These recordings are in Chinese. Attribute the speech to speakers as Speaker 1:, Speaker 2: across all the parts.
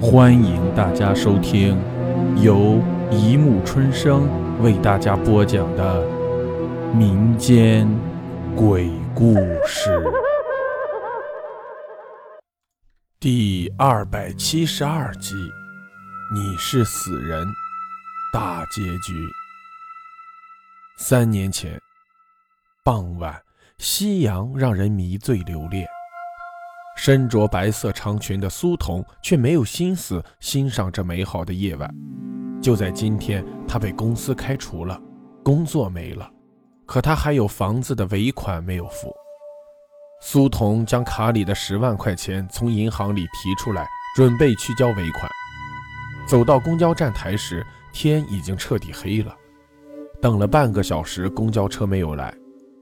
Speaker 1: 欢迎大家收听由一木春生为大家播讲的民间鬼故事第二百七十二集：你是死人，大结局。三年前傍晚，夕阳让人迷醉留恋。身着白色长裙的苏童却没有心思欣赏这美好的夜晚。就在今天，他被公司开除了，工作没了，可他还有房子的尾款没有付。苏童将卡里的十万块钱从银行里提出来，准备去交尾款。走到公交站台时，天已经彻底黑了。等了半个小时，公交车没有来，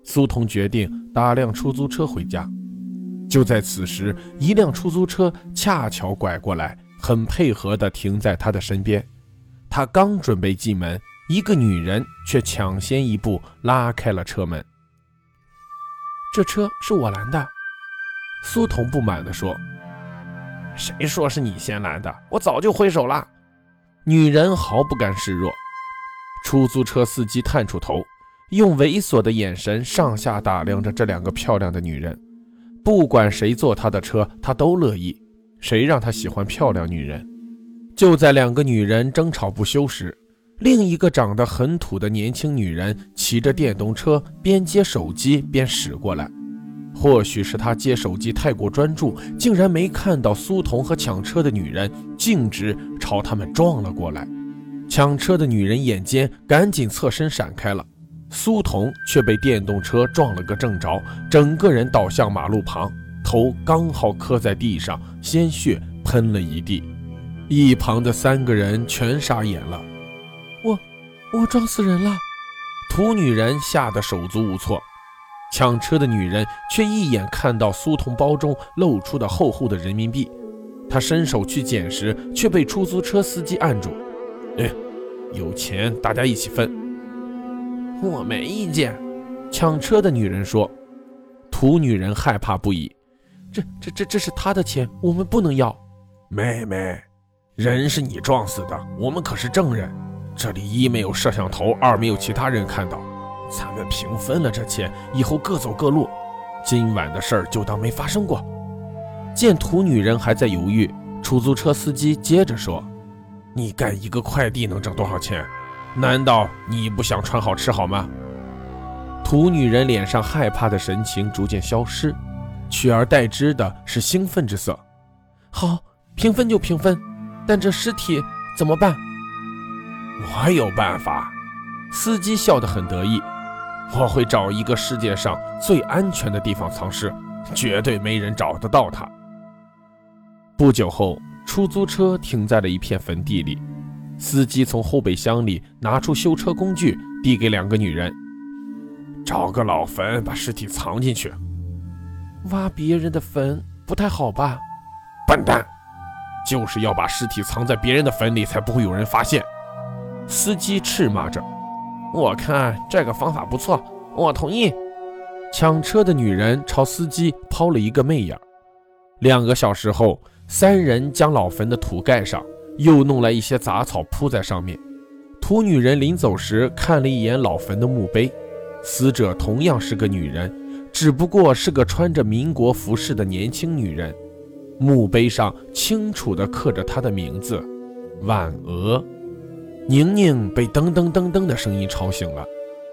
Speaker 1: 苏童决定打辆出租车回家。就在此时，一辆出租车恰巧拐过来，很配合地停在他的身边。他刚准备进门，一个女人却抢先一步拉开了车门。这车是我拦的，苏童不满地说：“谁说是你先拦的？我早就挥手了。”女人毫不甘示弱。出租车司机探出头，用猥琐的眼神上下打量着这两个漂亮的女人。不管谁坐他的车，他都乐意。谁让他喜欢漂亮女人？就在两个女人争吵不休时，另一个长得很土的年轻女人骑着电动车，边接手机边驶过来。或许是他接手机太过专注，竟然没看到苏童和抢车的女人径直朝他们撞了过来。抢车的女人眼尖，赶紧侧身闪开了。苏童却被电动车撞了个正着，整个人倒向马路旁，头刚好磕在地上，鲜血喷了一地。一旁的三个人全傻眼了。我，我撞死人了！土女人吓得手足无措。抢车的女人却一眼看到苏童包中露出的厚厚的人民币，她伸手去捡时，却被出租车司机按住。哎，有钱大家一起分。
Speaker 2: 我没意见，
Speaker 1: 抢车的女人说。土女人害怕不已，这、这、这、这是他的钱，我们不能要。
Speaker 3: 妹妹，人是你撞死的，我们可是证人。这里一没有摄像头，二没有其他人看到，咱们平分了这钱，以后各走各路。今晚的事儿就当没发生过。
Speaker 1: 见土女人还在犹豫，出租车司机接着说：“
Speaker 3: 你干一个快递能挣多少钱？”难道你不想穿好吃好吗？
Speaker 1: 土女人脸上害怕的神情逐渐消失，取而代之的是兴奋之色。好，平分就平分，但这尸体怎么办？
Speaker 3: 我有办法。
Speaker 1: 司机笑得很得意，
Speaker 3: 我会找一个世界上最安全的地方藏尸，绝对没人找得到他。
Speaker 1: 不久后，出租车停在了一片坟地里。司机从后备箱里拿出修车工具，递给两个女人：“
Speaker 3: 找个老坟，把尸体藏进去。
Speaker 2: 挖别人的坟不太好吧？”“
Speaker 3: 笨蛋，就是要把尸体藏在别人的坟里，才不会有人发现。”
Speaker 1: 司机斥骂着。
Speaker 2: “我看这个方法不错，我同意。”
Speaker 1: 抢车的女人朝司机抛了一个媚眼。两个小时后，三人将老坟的土盖上。又弄来一些杂草铺在上面。土女人临走时看了一眼老坟的墓碑，死者同样是个女人，只不过是个穿着民国服饰的年轻女人。墓碑上清楚地刻着她的名字：婉娥。宁宁被噔噔噔噔的声音吵醒了。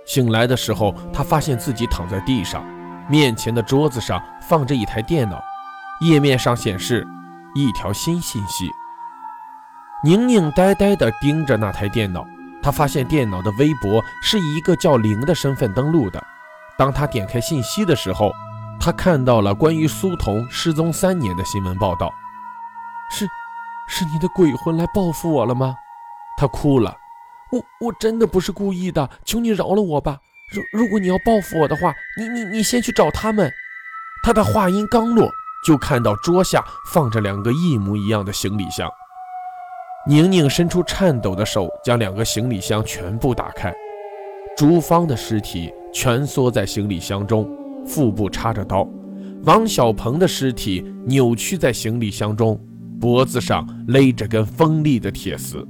Speaker 1: 醒来的时候，她发现自己躺在地上，面前的桌子上放着一台电脑，页面上显示一条新信息。宁宁呆呆地盯着那台电脑，她发现电脑的微博是以一个叫零的身份登录的。当她点开信息的时候，她看到了关于苏童失踪三年的新闻报道。
Speaker 2: 是，是你的鬼魂来报复我了吗？
Speaker 1: 她哭了。
Speaker 2: 我我真的不是故意的，求你饶了我吧。如如果你要报复我的话，你你你先去找他们。
Speaker 1: 她的话音刚落，就看到桌下放着两个一模一样的行李箱。宁宁伸出颤抖的手，将两个行李箱全部打开。朱芳的尸体蜷缩在行李箱中，腹部插着刀；王小鹏的尸体扭曲在行李箱中，脖子上勒着根锋利的铁丝。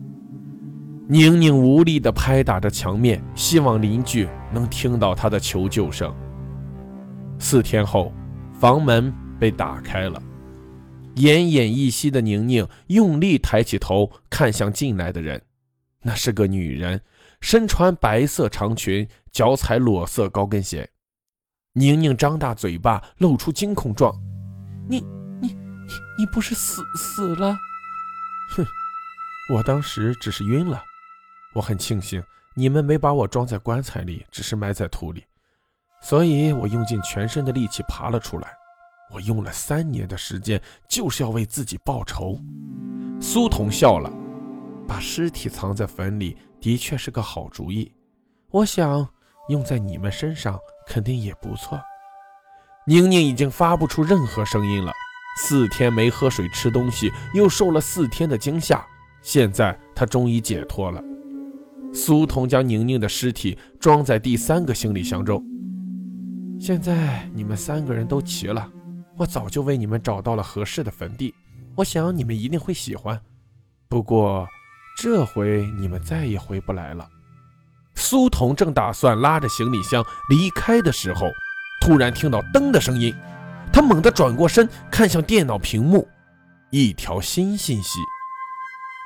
Speaker 1: 宁宁无力地拍打着墙面，希望邻居能听到她的求救声。四天后，房门被打开了，奄奄一息的宁宁用力抬起头，看向进来的人，那是个女人，身穿白色长裙，脚踩裸色高跟鞋。宁宁张大嘴巴，露出惊恐状：“
Speaker 2: 你、你、你、你不是死死了？”“
Speaker 1: 哼，我当时只是晕了。我很庆幸你们没把我装在棺材里，只是埋在土里。”所以我用尽全身的力气爬了出来。我用了三年的时间，就是要为自己报仇。苏童笑了，把尸体藏在坟里的确是个好主意。我想用在你们身上肯定也不错。宁宁已经发不出任何声音了，四天没喝水吃东西，又受了四天的惊吓，现在她终于解脱了。苏童将宁宁的尸体装在第三个行李箱中。现在你们三个人都齐了，我早就为你们找到了合适的坟地，我想你们一定会喜欢。不过，这回你们再也回不来了。苏童正打算拉着行李箱离开的时候，突然听到“噔”的声音，他猛地转过身，看向电脑屏幕，一条新信息。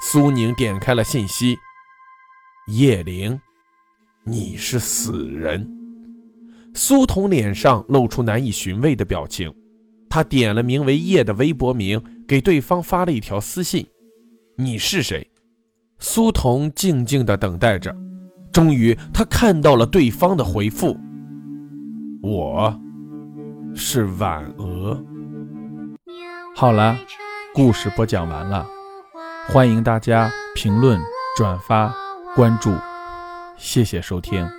Speaker 1: 苏宁点开了信息：“叶灵，你是死人。”苏童脸上露出难以寻味的表情，他点了名为叶的微博名，给对方发了一条私信：“你是谁？”苏童静静地等待着，终于他看到了对方的回复：“我是婉娥。”
Speaker 4: 好了，故事播讲完了，欢迎大家评论、转发、关注，谢谢收听。